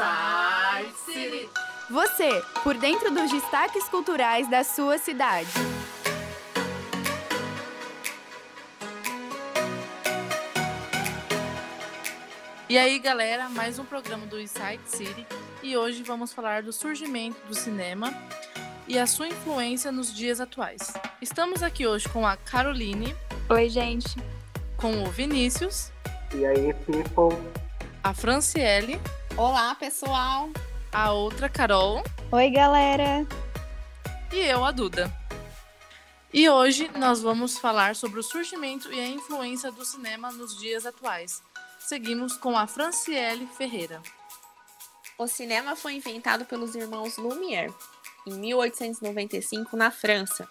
Inside City. Você, por dentro dos destaques culturais da sua cidade. E aí, galera, mais um programa do Inside City e hoje vamos falar do surgimento do cinema e a sua influência nos dias atuais. Estamos aqui hoje com a Caroline. Oi, gente. Com o Vinícius. E aí, people? A Franciele. Olá, pessoal. A outra, Carol. Oi, galera. E eu, a Duda. E hoje nós vamos falar sobre o surgimento e a influência do cinema nos dias atuais. Seguimos com a Franciele Ferreira. O cinema foi inventado pelos irmãos Lumière em 1895 na França.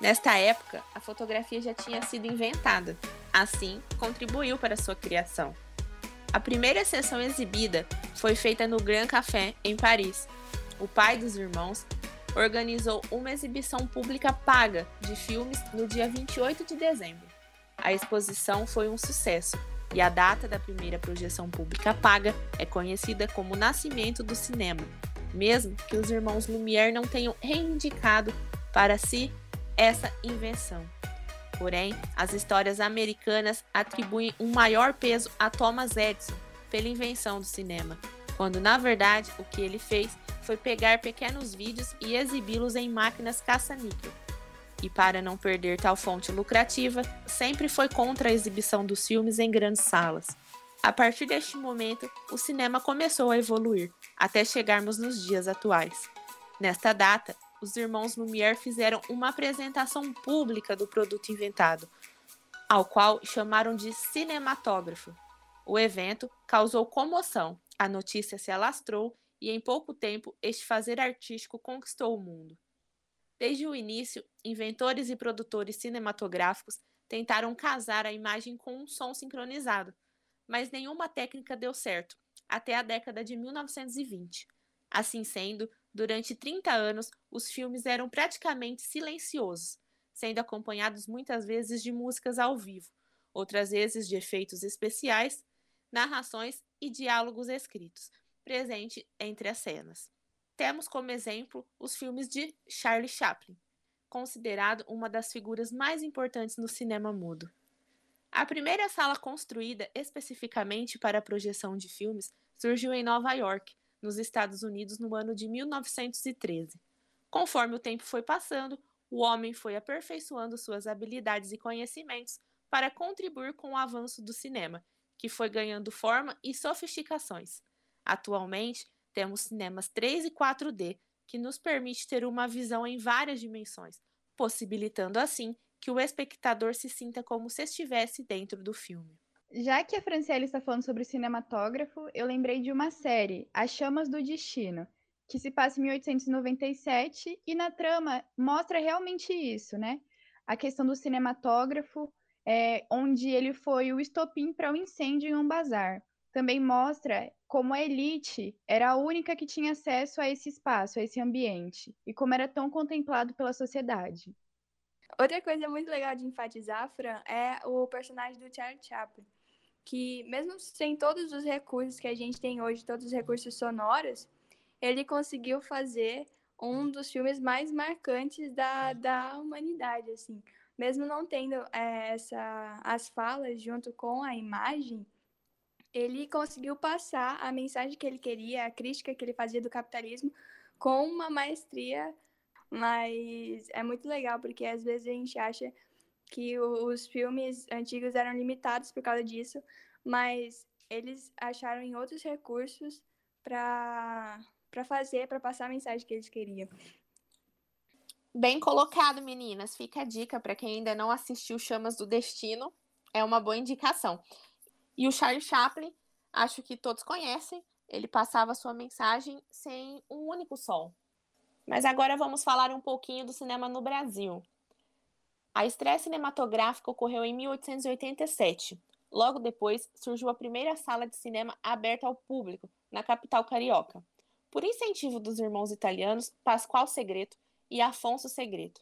Nesta época, a fotografia já tinha sido inventada, assim, contribuiu para sua criação. A primeira sessão exibida foi feita no Grand Café, em Paris. O pai dos irmãos organizou uma exibição pública paga de filmes no dia 28 de dezembro. A exposição foi um sucesso e a data da primeira projeção pública paga é conhecida como Nascimento do Cinema, mesmo que os irmãos Lumière não tenham reivindicado para si essa invenção. Porém, as histórias americanas atribuem um maior peso a Thomas Edison pela invenção do cinema, quando na verdade o que ele fez foi pegar pequenos vídeos e exibi-los em máquinas caça-níquel. E para não perder tal fonte lucrativa, sempre foi contra a exibição dos filmes em grandes salas. A partir deste momento, o cinema começou a evoluir, até chegarmos nos dias atuais. Nesta data, os irmãos Lumière fizeram uma apresentação pública do produto inventado, ao qual chamaram de cinematógrafo. O evento causou comoção, a notícia se alastrou e em pouco tempo este fazer artístico conquistou o mundo. Desde o início, inventores e produtores cinematográficos tentaram casar a imagem com um som sincronizado, mas nenhuma técnica deu certo, até a década de 1920. Assim sendo, durante 30 anos, os filmes eram praticamente silenciosos, sendo acompanhados muitas vezes de músicas ao vivo, outras vezes de efeitos especiais, narrações e diálogos escritos, presente entre as cenas. Temos como exemplo os filmes de Charlie Chaplin, considerado uma das figuras mais importantes no cinema mudo. A primeira sala construída especificamente para a projeção de filmes surgiu em Nova York, nos Estados Unidos, no ano de 1913. Conforme o tempo foi passando, o homem foi aperfeiçoando suas habilidades e conhecimentos para contribuir com o avanço do cinema, que foi ganhando forma e sofisticações. Atualmente, temos cinemas 3 e 4D, que nos permite ter uma visão em várias dimensões, possibilitando assim que o espectador se sinta como se estivesse dentro do filme. Já que a Franciele está falando sobre cinematógrafo, eu lembrei de uma série, As Chamas do Destino, que se passa em 1897 e na trama mostra realmente isso, né? A questão do cinematógrafo, é, onde ele foi o estopim para o um incêndio em um bazar. Também mostra como a elite era a única que tinha acesso a esse espaço, a esse ambiente, e como era tão contemplado pela sociedade. Outra coisa muito legal de enfatizar, Fran, é o personagem do Charlie Chaplin, que mesmo sem todos os recursos que a gente tem hoje, todos os recursos sonoros, ele conseguiu fazer um dos filmes mais marcantes da, da humanidade, assim. Mesmo não tendo é, essa, as falas junto com a imagem, ele conseguiu passar a mensagem que ele queria, a crítica que ele fazia do capitalismo, com uma maestria mas é muito legal, porque às vezes a gente acha que os filmes antigos eram limitados por causa disso, mas eles acharam em outros recursos para fazer, para passar a mensagem que eles queriam. Bem colocado, meninas. Fica a dica para quem ainda não assistiu Chamas do Destino. É uma boa indicação. E o Charlie Chaplin, acho que todos conhecem. Ele passava sua mensagem sem um único som. Mas agora vamos falar um pouquinho do cinema no Brasil. A estreia cinematográfica ocorreu em 1887. Logo depois, surgiu a primeira sala de cinema aberta ao público, na capital carioca, por incentivo dos irmãos italianos Pascoal Segreto e Afonso Segreto.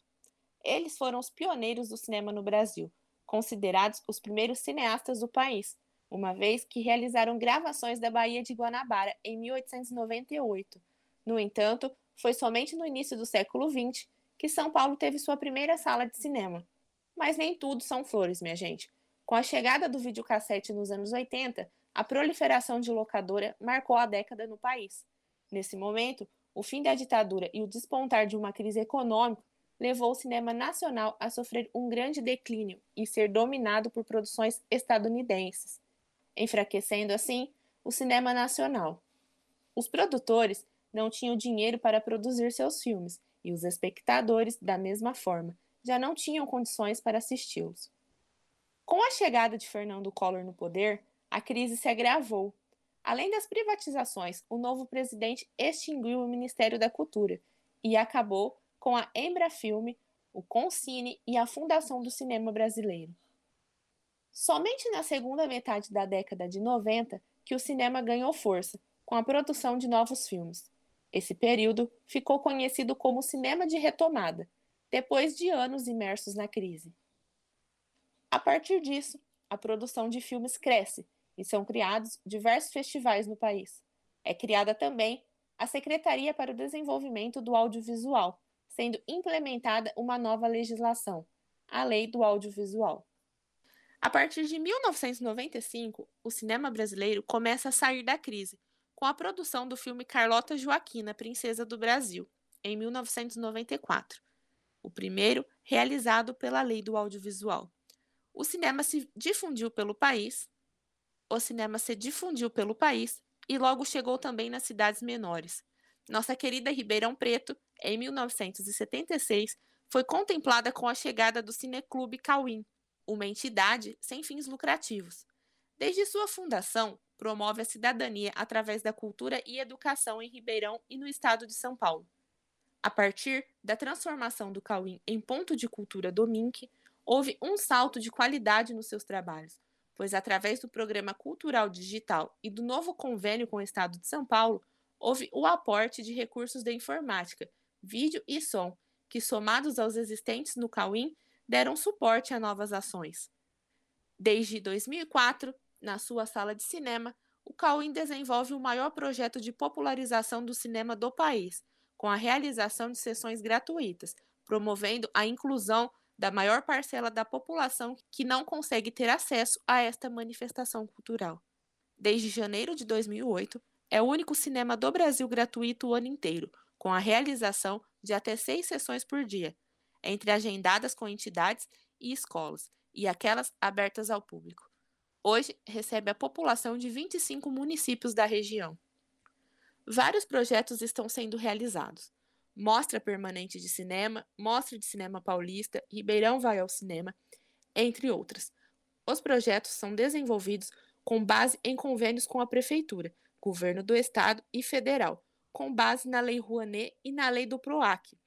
Eles foram os pioneiros do cinema no Brasil, considerados os primeiros cineastas do país, uma vez que realizaram gravações da Baía de Guanabara em 1898. No entanto, foi somente no início do século XX que São Paulo teve sua primeira sala de cinema. Mas nem tudo são flores, minha gente. Com a chegada do videocassete nos anos 80, a proliferação de locadora marcou a década no país. Nesse momento, o fim da ditadura e o despontar de uma crise econômica levou o cinema nacional a sofrer um grande declínio e ser dominado por produções estadunidenses, enfraquecendo assim o cinema nacional. Os produtores não tinham dinheiro para produzir seus filmes e os espectadores, da mesma forma, já não tinham condições para assisti-los. Com a chegada de Fernando Collor no poder, a crise se agravou Além das privatizações, o novo presidente extinguiu o Ministério da Cultura e acabou com a Embrafilme, o Concine e a Fundação do Cinema Brasileiro. Somente na segunda metade da década de 90 que o cinema ganhou força, com a produção de novos filmes. Esse período ficou conhecido como cinema de retomada, depois de anos imersos na crise. A partir disso, a produção de filmes cresce e são criados diversos festivais no país. É criada também a Secretaria para o Desenvolvimento do Audiovisual, sendo implementada uma nova legislação, a Lei do Audiovisual. A partir de 1995, o cinema brasileiro começa a sair da crise, com a produção do filme Carlota Joaquina, Princesa do Brasil, em 1994, o primeiro realizado pela Lei do Audiovisual. O cinema se difundiu pelo país, o cinema se difundiu pelo país e logo chegou também nas cidades menores. Nossa querida Ribeirão Preto, em 1976, foi contemplada com a chegada do Cineclube Cauim, uma entidade sem fins lucrativos. Desde sua fundação, promove a cidadania através da cultura e educação em Ribeirão e no estado de São Paulo. A partir da transformação do Cauim em ponto de cultura do MINC, houve um salto de qualidade nos seus trabalhos, pois através do Programa Cultural Digital e do novo convênio com o Estado de São Paulo, houve o aporte de recursos da informática, vídeo e som, que somados aos existentes no Cauim, deram suporte a novas ações. Desde 2004, na sua sala de cinema, o Cauim desenvolve o maior projeto de popularização do cinema do país, com a realização de sessões gratuitas, promovendo a inclusão da maior parcela da população que não consegue ter acesso a esta manifestação cultural. Desde janeiro de 2008, é o único cinema do Brasil gratuito o ano inteiro, com a realização de até seis sessões por dia, entre agendadas com entidades e escolas, e aquelas abertas ao público. Hoje, recebe a população de 25 municípios da região. Vários projetos estão sendo realizados. Mostra Permanente de Cinema, Mostra de Cinema Paulista, Ribeirão Vai ao Cinema, entre outras. Os projetos são desenvolvidos com base em convênios com a Prefeitura, Governo do Estado e Federal, com base na Lei Rouanet e na Lei do PROAC.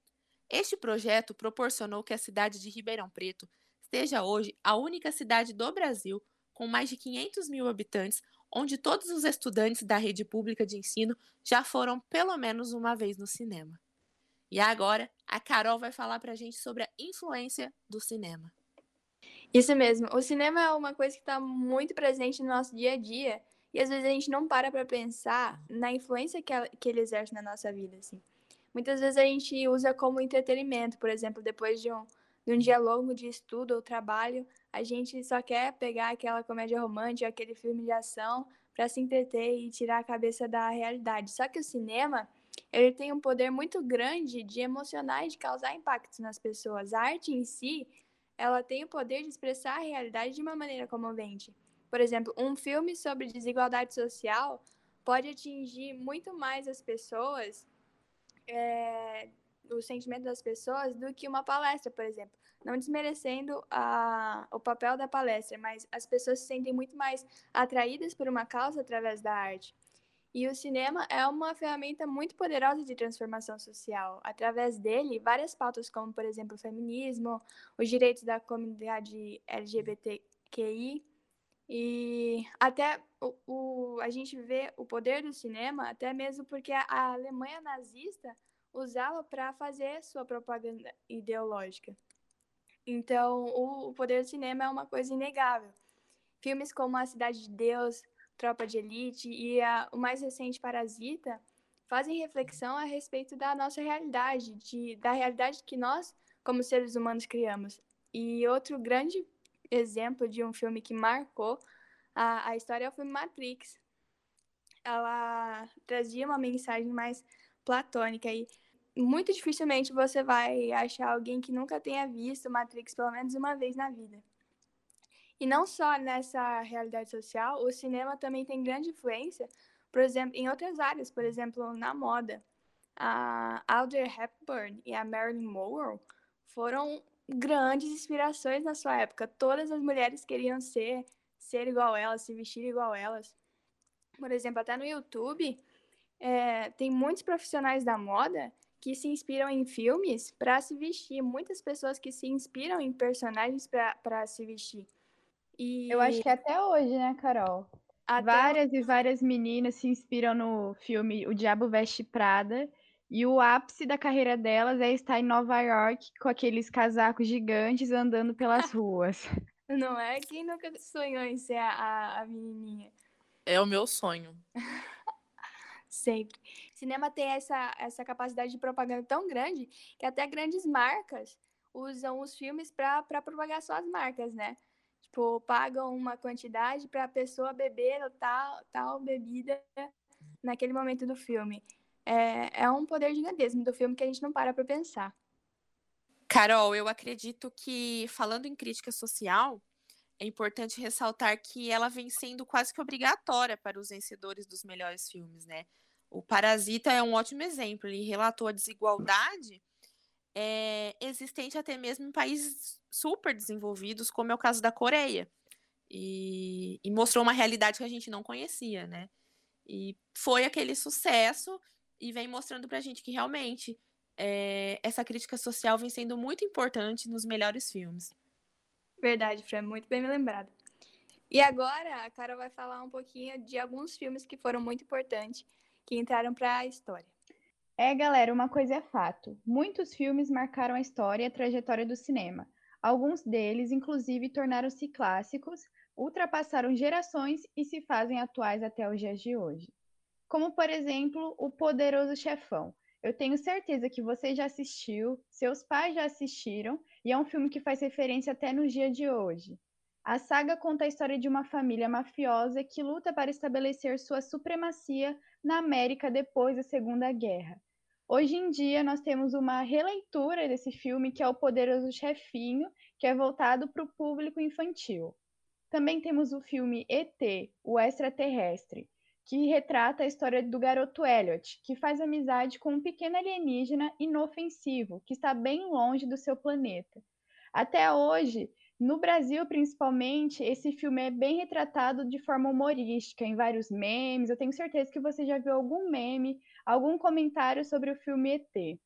Este projeto proporcionou que a cidade de Ribeirão Preto seja hoje a única cidade do Brasil com mais de 500 mil habitantes, onde todos os estudantes da rede pública de ensino já foram pelo menos uma vez no cinema. E agora, a Carol vai falar pra gente sobre a influência do cinema. Isso mesmo. O cinema é uma coisa que está muito presente no nosso dia a dia. E às vezes a gente não para para pensar na influência que, ela, que ele exerce na nossa vida, assim. Muitas vezes a gente usa como entretenimento, por exemplo, depois de um, de um dia longo de estudo ou trabalho, a gente só quer pegar aquela comédia romântica, aquele filme de ação, para se entreter e tirar a cabeça da realidade. Só que o cinema, ele tem um poder muito grande de emocionar e de causar impactos nas pessoas. A arte em si, ela tem o poder de expressar a realidade de uma maneira comovente. Por exemplo, um filme sobre desigualdade social pode atingir muito mais as pessoas, é, o sentimento das pessoas, do que uma palestra, por exemplo. Não desmerecendo a, o papel da palestra, mas as pessoas se sentem muito mais atraídas por uma causa através da arte. E o cinema é uma ferramenta muito poderosa de transformação social. Através dele, várias pautas, como, por exemplo, o feminismo, os direitos da comunidade LGBTQI, e até o, o, a gente vê o poder do cinema, até mesmo porque a, Alemanha nazista usava para fazer sua propaganda ideológica. Então, o, poder do cinema é uma coisa inegável. Filmes como A Cidade de Deus, Tropa de Elite e a, o mais recente Parasita fazem reflexão a respeito da nossa realidade, de, da realidade que nós, como seres humanos, criamos. E outro grande exemplo de um filme que marcou a, a história é o filme Matrix. Ela trazia uma mensagem mais platônica e muito dificilmente você vai achar alguém que nunca tenha visto Matrix pelo menos uma vez na vida. E não só nessa realidade social, o cinema também tem grande influência, por exemplo, em outras áreas, por exemplo, na moda. A Audrey Hepburn e a Marilyn Monroe foram grandes inspirações na sua época. Todas as mulheres queriam ser ser igual elas, se vestir igual elas. Por exemplo, até no YouTube, é, tem muitos profissionais da moda que se inspiram em filmes para se vestir. Muitas pessoas que se inspiram em personagens para se vestir. E... Eu acho que até hoje, né, Carol? Até várias o... e várias meninas se inspiram no filme O Diabo Veste Prada. E o ápice da carreira delas é estar em Nova York com aqueles casacos gigantes andando pelas ruas. Não é? Quem nunca sonhou em ser a, a menininha? É o meu sonho. Sempre. Cinema tem essa, essa capacidade de propaganda tão grande que até grandes marcas usam os filmes para propagar suas marcas, né? Tipo, pagam uma quantidade para a pessoa beber tal, tal bebida naquele momento do filme. É, é um poder gigantesco do filme que a gente não para para pensar. Carol, eu acredito que, falando em crítica social, é importante ressaltar que ela vem sendo quase que obrigatória para os vencedores dos melhores filmes, né? O Parasita é um ótimo exemplo. Ele relatou a desigualdade é, existente até mesmo em países super desenvolvidos, como é o caso da Coreia. E, e, mostrou uma realidade que a gente não conhecia, né? E foi aquele sucesso e vem mostrando pra gente que realmente é, essa crítica social vem sendo muito importante nos melhores filmes. Verdade, Fran, muito bem me lembrado. E agora a Cara vai falar um pouquinho de alguns filmes que foram muito importantes, que entraram para a história. É, galera, uma coisa é fato. Muitos filmes marcaram a história e a trajetória do cinema. Alguns deles, inclusive, tornaram-se clássicos, ultrapassaram gerações e se fazem atuais até os dias de hoje. Como, por exemplo, O Poderoso Chefão. Eu tenho certeza que você já assistiu, seus pais já assistiram, e é um filme que faz referência até no dia de hoje. A saga conta a história de uma família mafiosa que luta para estabelecer sua supremacia na América depois da Segunda Guerra. Hoje em dia, nós temos uma releitura desse filme, que é O Poderoso Chefinho, que é voltado para o público infantil. Também temos o filme ET, o Extraterrestre, que retrata a história do garoto Elliot, que faz amizade com um pequeno alienígena inofensivo, que está bem longe do seu planeta. Até hoje, no Brasil, principalmente, esse filme é bem retratado de forma humorística, em vários memes. Eu tenho certeza que você já viu algum meme algum comentário sobre o filme ET.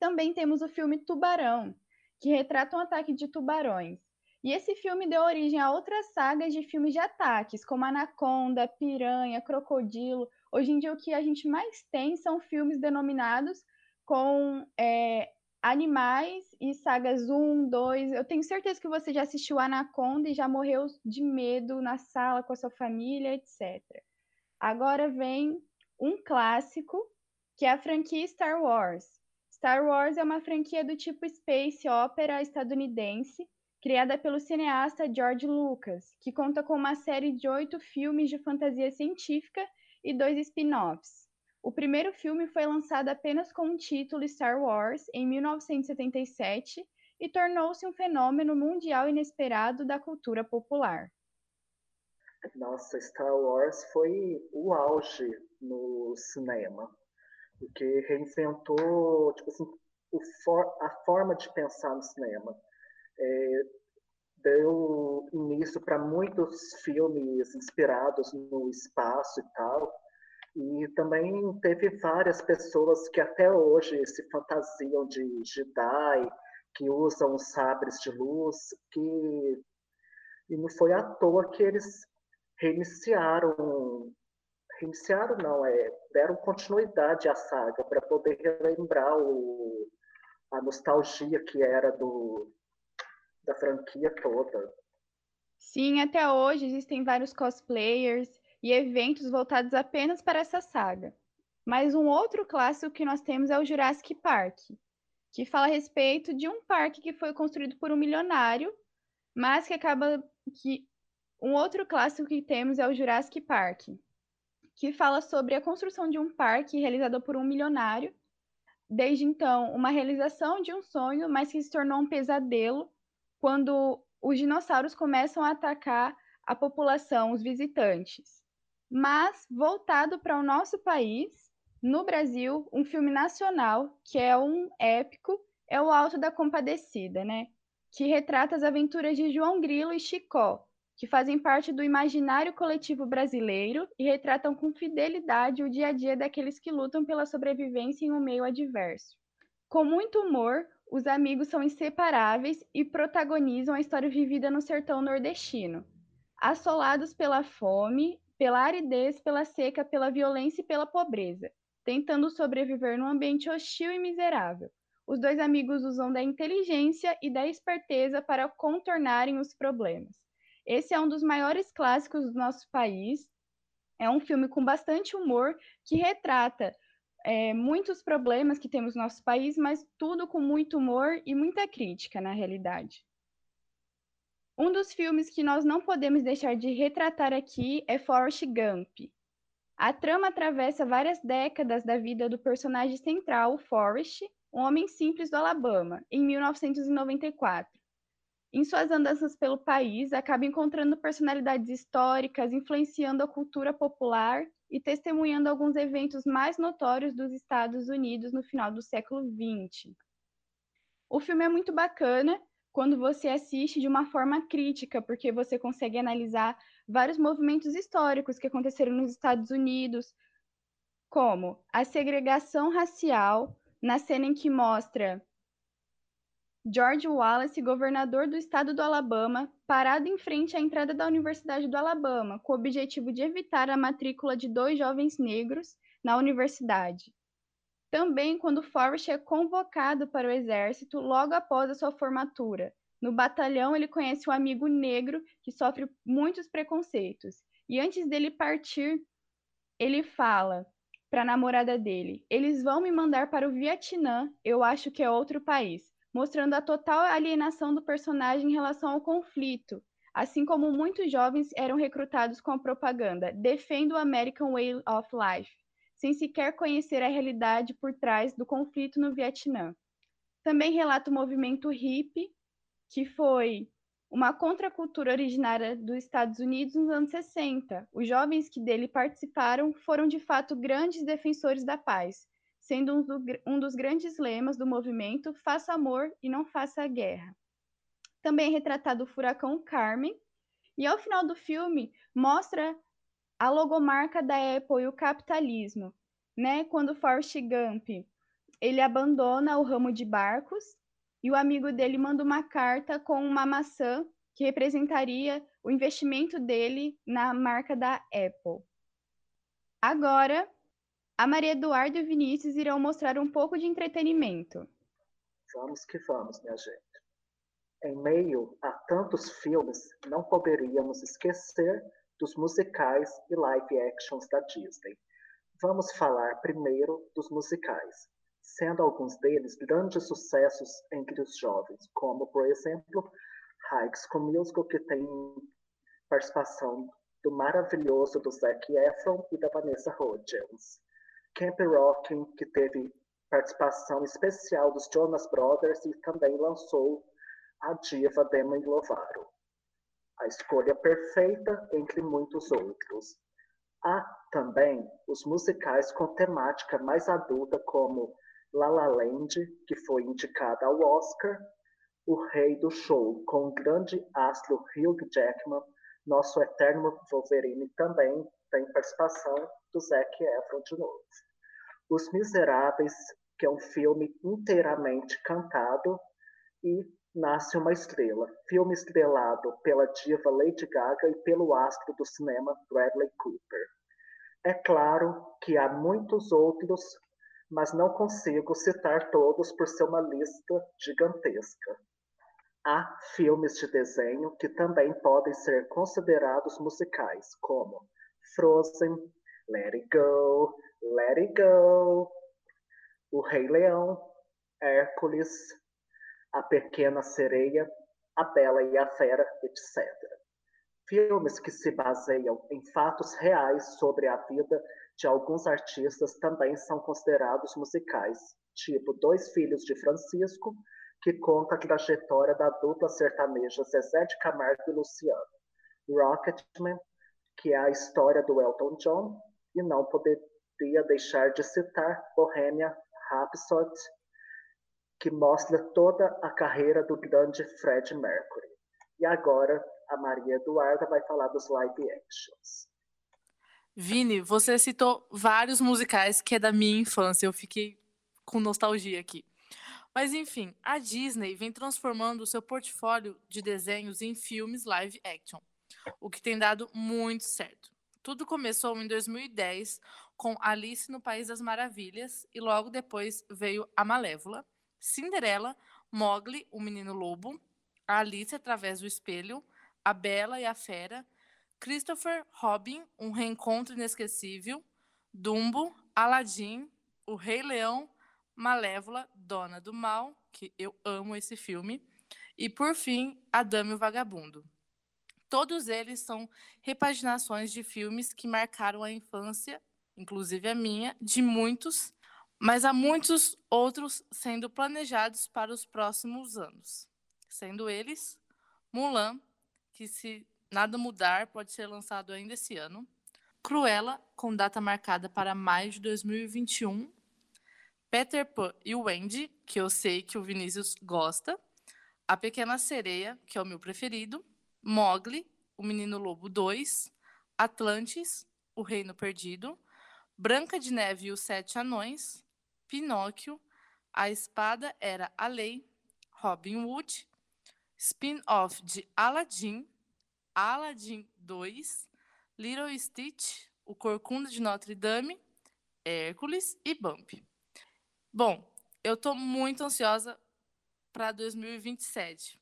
Também temos o filme Tubarão, que retrata um ataque de tubarões. E esse filme deu origem a outras sagas de filmes de ataques, como Anaconda, Piranha, Crocodilo. Hoje em dia, o que a gente mais tem são filmes denominados com é, animais e sagas 1, 2. Eu tenho certeza que você já assistiu Anaconda e já morreu de medo na sala com a sua família, etc. Agora vem um clássico, que é a franquia Star Wars. Star Wars é uma franquia do tipo space opera estadunidense, criada pelo cineasta George Lucas, que conta com uma série de oito filmes de fantasia científica e dois spin-offs. O primeiro filme foi lançado apenas com o título Star Wars em 1977 e tornou-se um fenômeno mundial inesperado da cultura popular. Nossa, Star Wars foi o auge no cinema, porque reinventou tipo assim, for, a forma de pensar no cinema. É, deu início para muitos filmes inspirados no espaço e tal, e também teve várias pessoas que até hoje se fantasiam de Jedi, que usam sabres de luz, que e não foi à toa que eles reiniciaram reiniciaram não, é, deram continuidade à saga para poder relembrar o, a nostalgia que era do, da franquia toda. Sim, até hoje existem vários cosplayers e eventos voltados apenas para essa saga. Mas um outro clássico que nós temos é o Jurassic Park, que fala a respeito de um parque que foi construído por um milionário, mas que acaba que um outro clássico que temos é o Jurassic Park, que fala sobre a construção de um parque realizado por um milionário. Desde então, uma realização de um sonho, mas que se tornou um pesadelo quando os dinossauros começam a atacar a população, os visitantes. Mas, voltado para o nosso país, no Brasil, um filme nacional, que é um épico, é o Alto da Compadecida, né? Que retrata as aventuras de João Grilo e Chicó, que fazem parte do imaginário coletivo brasileiro e retratam com fidelidade o dia a dia daqueles que lutam pela sobrevivência em um meio adverso. Com muito humor, os amigos são inseparáveis e protagonizam a história vivida no sertão nordestino. Assolados pela fome, pela aridez, pela seca, pela violência e pela pobreza, tentando sobreviver num ambiente hostil e miserável. Os dois amigos usam da inteligência e da esperteza para contornarem os problemas. Esse é um dos maiores clássicos do nosso país. É um filme com bastante humor que retrata é, muitos problemas que temos no nosso país, mas tudo com muito humor e muita crítica, na realidade. Um dos filmes que nós não podemos deixar de retratar aqui é Forrest Gump. A trama atravessa várias décadas da vida do personagem central, Forrest, um homem simples do Alabama, em 1994. Em suas andanças pelo país, acaba encontrando personalidades históricas, influenciando a cultura popular e testemunhando alguns eventos mais notórios dos Estados Unidos no final do século XX. O filme é muito bacana quando você assiste de uma forma crítica, porque você consegue analisar vários movimentos históricos que aconteceram nos Estados Unidos, como a segregação racial, na cena em que mostra George Wallace, governador do estado do Alabama, parado em frente à entrada da Universidade do Alabama, com o objetivo de evitar a matrícula de dois jovens negros na universidade. Também quando Forrest é convocado para o exército logo após a sua formatura. No batalhão, ele conhece um amigo negro que sofre muitos preconceitos. E antes dele partir, ele fala para a namorada dele: Eles vão me mandar para o Vietnã, eu acho que é outro país mostrando a total alienação do personagem em relação ao conflito, assim como muitos jovens eram recrutados com a propaganda Defenda o American Way of Life, sem sequer conhecer a realidade por trás do conflito no Vietnã. Também relata o movimento hippie, que foi uma contracultura originária dos Estados Unidos nos anos 60. Os jovens que dele participaram foram de fato grandes defensores da paz, sendo um, do, um dos grandes lemas do movimento Faça Amor e Não Faça Guerra. Também é retratado o furacão Carmen, e ao final do filme mostra a logomarca da Apple e o capitalismo, né? Quando Forrest Gump ele abandona o ramo de barcos e o amigo dele manda uma carta com uma maçã que representaria o investimento dele na marca da Apple. Agora, a Maria Eduardo e o Vinícius irão mostrar um pouco de entretenimento. Vamos que vamos, minha gente. Em meio a tantos filmes, não poderíamos esquecer dos musicais e live actions da Disney. Vamos falar primeiro dos musicais, sendo alguns deles grandes sucessos entre os jovens, como, por exemplo, High School Musical, que tem participação do maravilhoso do Zac Efron e da Vanessa Hudgens. Camp Rockin', que teve participação especial dos Jonas Brothers e também lançou a diva Demi Lovato. A escolha perfeita entre muitos outros. Há também os musicais com temática mais adulta, como La La Land, que foi indicada ao Oscar, O Rei do Show, com o grande astro Hugh Jackman, nosso eterno Wolverine também tem participação do Zac Efron de novo. Os Miseráveis, que é um filme inteiramente cantado, e Nasce uma Estrela, filme estrelado pela diva Lady Gaga e pelo astro do cinema Bradley Cooper. É claro que há muitos outros, mas não consigo citar todos por ser uma lista gigantesca. Há filmes de desenho que também podem ser considerados musicais, como Frozen, Let It Go, Let It Go, O Rei Leão, Hércules, A Pequena Sereia, A Bela e a Fera, etc. Filmes que se baseiam em fatos reais sobre a vida de alguns artistas também são considerados musicais, tipo Dois Filhos de Francisco, que conta a trajetória da dupla sertaneja Zezé de Camargo e Luciano. Rocketman, que é a história do Elton John, e não poderia deixar de citar Bohemian Rhapsody, que mostra toda a carreira do grande Fred Mercury. E agora a Maria Eduarda vai falar dos live actions. Vini, você citou vários musicais que é da minha infância. Eu fiquei com nostalgia aqui. Mas enfim, a Disney vem transformando o seu portfólio de desenhos em filmes live action, o que tem dado muito certo. Tudo começou em 2010 com Alice no País das Maravilhas e logo depois veio A Malévola, Cinderela, Mowgli, o Menino Lobo, a Alice através do espelho, A Bela e a Fera, Christopher Robin, um reencontro inesquecível, Dumbo, Aladdin, O Rei Leão Malévola, Dona do Mal, que eu amo esse filme, e por fim, A Dama e o Vagabundo. Todos eles são repaginações de filmes que marcaram a infância, inclusive a minha, de muitos, mas há muitos outros sendo planejados para os próximos anos. Sendo eles Mulan, que se nada mudar pode ser lançado ainda esse ano, Cruella, com data marcada para maio de 2021, Peter Pan e Wendy, que eu sei que o Vinícius gosta. A Pequena Sereia, que é o meu preferido. Mogli, o Menino Lobo 2. Atlantis, o Reino Perdido. Branca de Neve e os Sete Anões. Pinóquio. A Espada era a Lei. Robin Hood. Spin-off de Aladdin. Aladdin 2. Little Stitch, o Corcunda de Notre Dame. Hércules e Bump. Bom, eu estou muito ansiosa para 2027.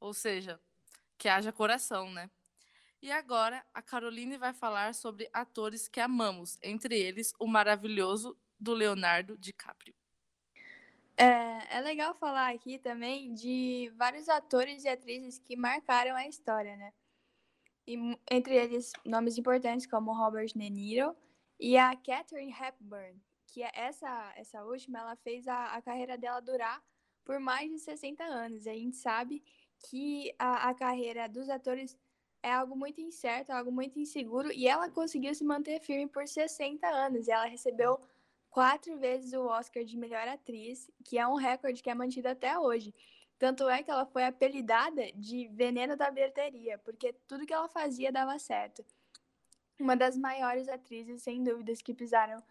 Ou seja, que haja coração, né? E agora a Caroline vai falar sobre atores que amamos, entre eles o maravilhoso do Leonardo DiCaprio. É, é legal falar aqui também de vários atores e atrizes que marcaram a história, né? E, entre eles, nomes importantes como Robert De Niro e a Catherine Hepburn, que é essa, essa última, ela fez a, a carreira dela durar por mais de 60 anos. A gente sabe que a, a carreira dos atores é algo muito incerto, algo muito inseguro, e ela conseguiu se manter firme por 60 anos. E ela recebeu quatro vezes o Oscar de melhor atriz, que é um recorde que é mantido até hoje. Tanto é que ela foi apelidada de veneno da bilheteria, porque tudo que ela fazia dava certo. Uma das maiores atrizes, sem dúvidas, que pisaram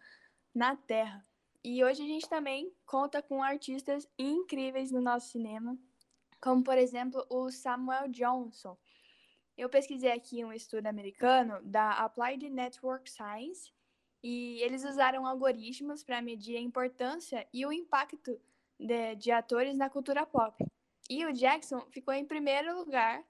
na Terra. E hoje a gente também conta com artistas incríveis no nosso cinema, como por exemplo o Samuel Johnson. Eu pesquisei aqui um estudo americano da Applied Network Science e eles usaram algoritmos para medir a importância e o impacto de, de atores na cultura pop. E o Jackson ficou em primeiro lugar,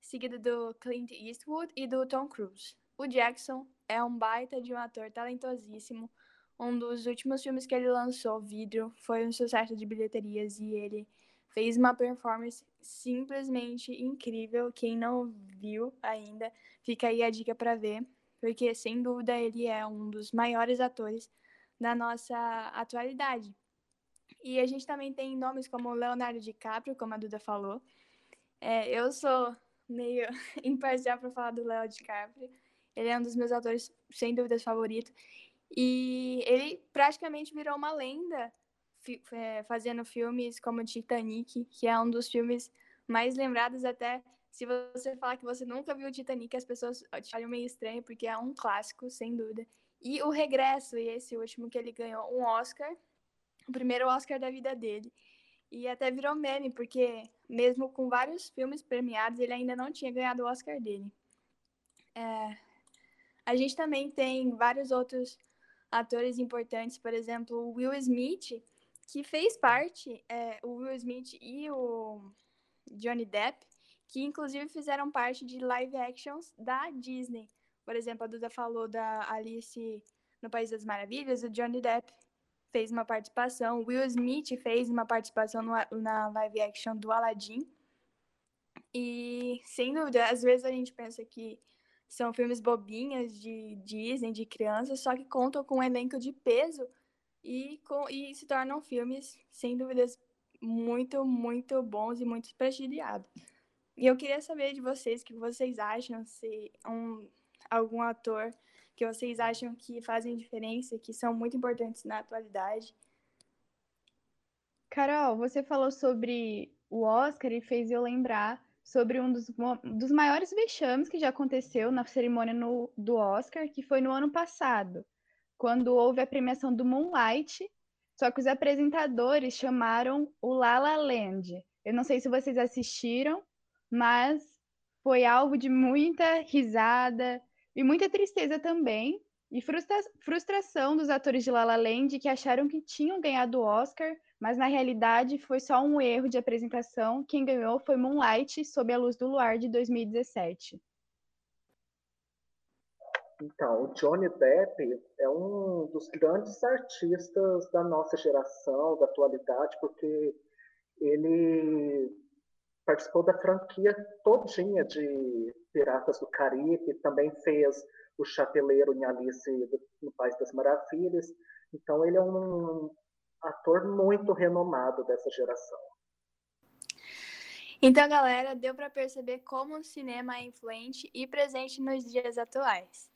seguido do Clint Eastwood e do Tom Cruise. O Jackson é um baita de um ator talentosíssimo, um dos últimos filmes que ele lançou, Vidro, foi um sucesso de bilheterias e ele fez uma performance simplesmente incrível. Quem não viu ainda, fica aí a dica para ver, porque sem dúvida ele é um dos maiores atores da nossa atualidade. E a gente também tem nomes como Leonardo DiCaprio, como a Duda falou. É, eu sou meio imparcial para falar do Leo DiCaprio. Ele é um dos meus atores, sem dúvidas, favoritos. E ele praticamente virou uma lenda é, fazendo filmes como Titanic, que é um dos filmes mais lembrados até se você falar que você nunca viu Titanic, as pessoas te olham meio estranho, porque é um clássico, sem dúvida. E o Regresso, e esse último que ele ganhou um Oscar, o primeiro Oscar da vida dele. E até virou meme, porque mesmo com vários filmes premiados, ele ainda não tinha ganhado o Oscar dele. É... A gente também tem vários outros atores importantes, por exemplo, o Will Smith, que fez parte, é, o Will Smith e o, Johnny Depp, que inclusive fizeram parte de live actions da Disney. Por exemplo, a Duda falou da Alice no País das Maravilhas, o Johnny Depp fez uma participação, Will Smith fez uma participação no, na live action do Aladdin. E, sem dúvida, às vezes a gente pensa que são filmes bobinhas de Disney, de crianças, só que contam com um elenco de peso e, com, e se tornam filmes, sem dúvidas, muito, muito bons e muito prestigiados. E eu queria saber de vocês o que vocês acham, se um, algum ator que vocês acham que fazem diferença, que são muito importantes na atualidade. Carol, você falou sobre o Oscar e fez eu lembrar sobre um dos, dos maiores vexames que já aconteceu na cerimônia no, do Oscar, que foi no ano passado, quando houve a premiação do Moonlight, só que os apresentadores chamaram o La La Land. Eu não sei se vocês assistiram, mas foi alvo de muita risada e muita tristeza também, e frustra frustração dos atores de La La Land que acharam que tinham ganhado o Oscar, mas na realidade foi só um erro de apresentação. Quem ganhou foi Moonlight, sob a luz do luar de 2017. Então, o Johnny Depp é um dos grandes artistas da nossa geração, da atualidade, porque ele participou da franquia todinha de Piratas do Caribe, também fez o Chapeleiro em Alice no País das Maravilhas. Então ele é um ator muito renomado dessa geração. Então, galera, deu para perceber como o cinema é influente e presente nos dias atuais.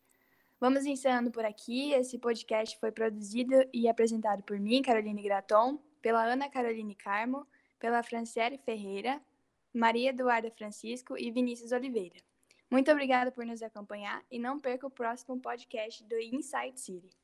Vamos encerrando por aqui. Esse podcast foi produzido e apresentado por mim, Caroline Graton, pela Ana Caroline Carmo, pela Franciele Ferreira, Maria Eduarda Francisco e Vinícius Oliveira. Muito obrigada por nos acompanhar e não perca o próximo podcast do Insight City.